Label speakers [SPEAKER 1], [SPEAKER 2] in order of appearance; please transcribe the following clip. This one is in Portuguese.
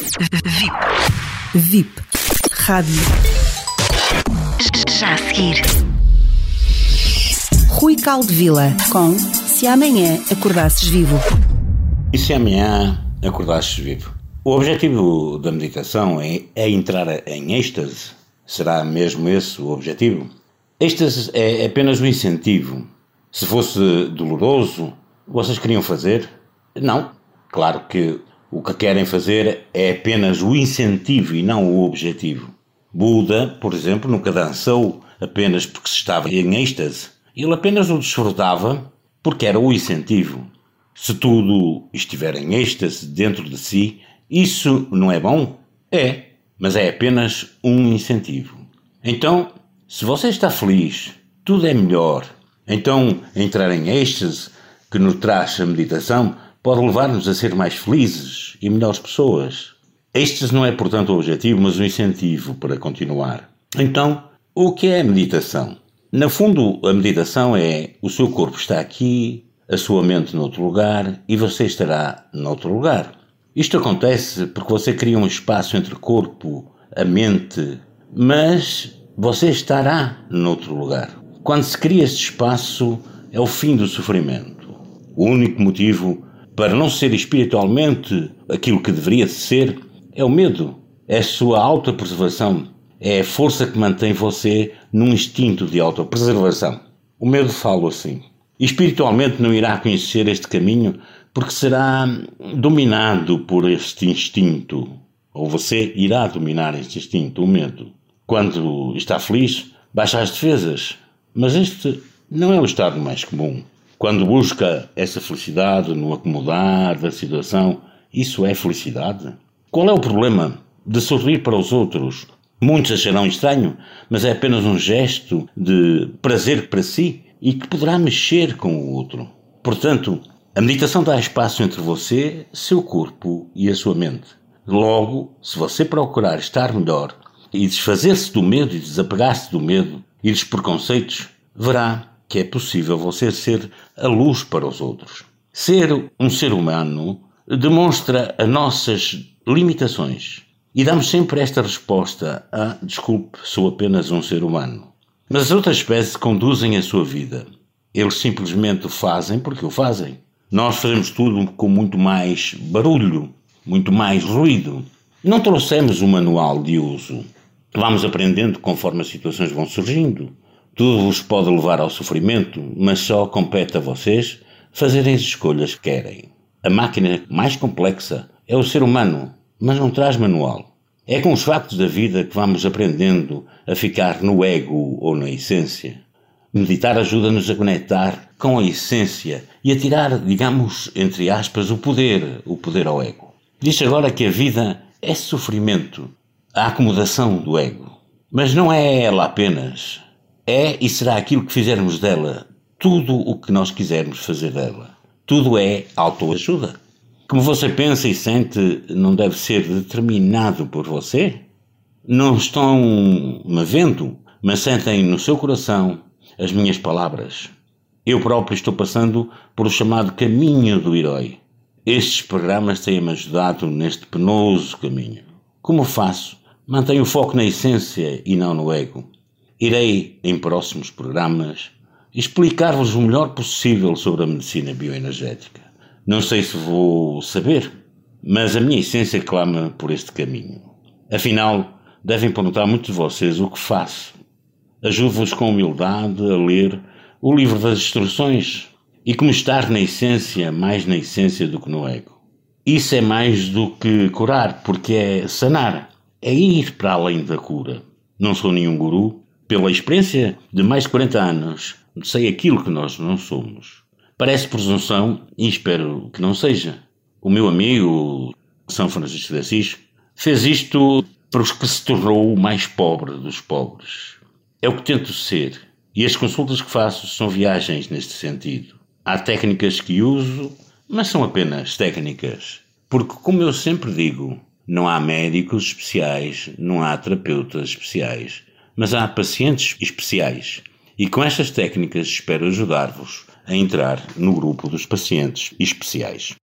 [SPEAKER 1] VIP. VIP. Rádio. Já a seguir. Rui Caldevila com Se Amanhã Acordasses Vivo.
[SPEAKER 2] E se amanhã acordasses vivo? O objetivo da meditação é, é entrar em êxtase? Será mesmo esse o objetivo? Êxtase é apenas um incentivo. Se fosse doloroso, vocês queriam fazer? Não. Claro que o que querem fazer é apenas o incentivo e não o objetivo. Buda, por exemplo, nunca dançou apenas porque se estava em êxtase. Ele apenas o desfrutava porque era o incentivo. Se tudo estiver em êxtase dentro de si, isso não é bom? É, mas é apenas um incentivo. Então, se você está feliz, tudo é melhor. Então, entrar em êxtase, que nos traz a meditação, pode levar-nos a ser mais felizes e melhores pessoas. Este não é, portanto, o objetivo, mas um incentivo para continuar. Então, o que é a meditação? No fundo, a meditação é o seu corpo está aqui, a sua mente noutro lugar e você estará noutro lugar. Isto acontece porque você cria um espaço entre o corpo, a mente, mas você estará noutro lugar. Quando se cria este espaço, é o fim do sofrimento. O único motivo para não ser espiritualmente aquilo que deveria ser é o medo, é a sua autopreservação, é a força que mantém você num instinto de autopreservação. O medo falo assim. Espiritualmente não irá conhecer este caminho porque será dominado por este instinto, ou você irá dominar este instinto, o medo. Quando está feliz, baixa as defesas, mas este não é o estado mais comum. Quando busca essa felicidade no acomodar da situação, isso é felicidade? Qual é o problema de sorrir para os outros? Muitos acharão estranho, mas é apenas um gesto de prazer para si e que poderá mexer com o outro. Portanto, a meditação dá espaço entre você, seu corpo e a sua mente. Logo, se você procurar estar melhor e desfazer-se do medo e desapegar-se do medo e dos preconceitos, verá que é possível você ser a luz para os outros. Ser um ser humano demonstra as nossas limitações. E damos sempre esta resposta a desculpe, sou apenas um ser humano. Mas as outras espécies conduzem a sua vida. Eles simplesmente fazem porque o fazem. Nós fazemos tudo com muito mais barulho, muito mais ruído. Não trouxemos o manual de uso. Vamos aprendendo conforme as situações vão surgindo. Tudo vos pode levar ao sofrimento, mas só compete a vocês fazerem as escolhas que querem. A máquina mais complexa é o ser humano, mas não traz manual. É com os factos da vida que vamos aprendendo a ficar no ego ou na essência. Meditar ajuda-nos a conectar com a essência e a tirar, digamos, entre aspas, o poder, o poder ao ego. Diz agora que a vida é sofrimento, a acomodação do ego. Mas não é ela apenas é e será aquilo que fizermos dela, tudo o que nós quisermos fazer dela. Tudo é autoajuda. Como você pensa e sente não deve ser determinado por você? Não estão me vendo, mas sentem no seu coração as minhas palavras. Eu próprio estou passando por o chamado caminho do herói. Estes programas têm-me ajudado neste penoso caminho. Como faço? Mantenho o foco na essência e não no ego. Irei, em próximos programas, explicar-vos o melhor possível sobre a medicina bioenergética. Não sei se vou saber, mas a minha essência clama por este caminho. Afinal, devem perguntar muito de vocês o que faço. Ajudo-vos com humildade a ler o livro das instruções e como estar na essência, mais na essência do que no ego. Isso é mais do que curar, porque é sanar, é ir para além da cura. Não sou nenhum guru, pela experiência de mais de 40 anos, sei aquilo que nós não somos. Parece presunção e espero que não seja. O meu amigo, São Francisco de Assis, fez isto para os que se tornou o mais pobre dos pobres. É o que tento ser, e as consultas que faço são viagens neste sentido. Há técnicas que uso, mas são apenas técnicas. Porque, como eu sempre digo, não há médicos especiais, não há terapeutas especiais mas há pacientes especiais. E com estas técnicas espero ajudar-vos a entrar no grupo dos pacientes especiais.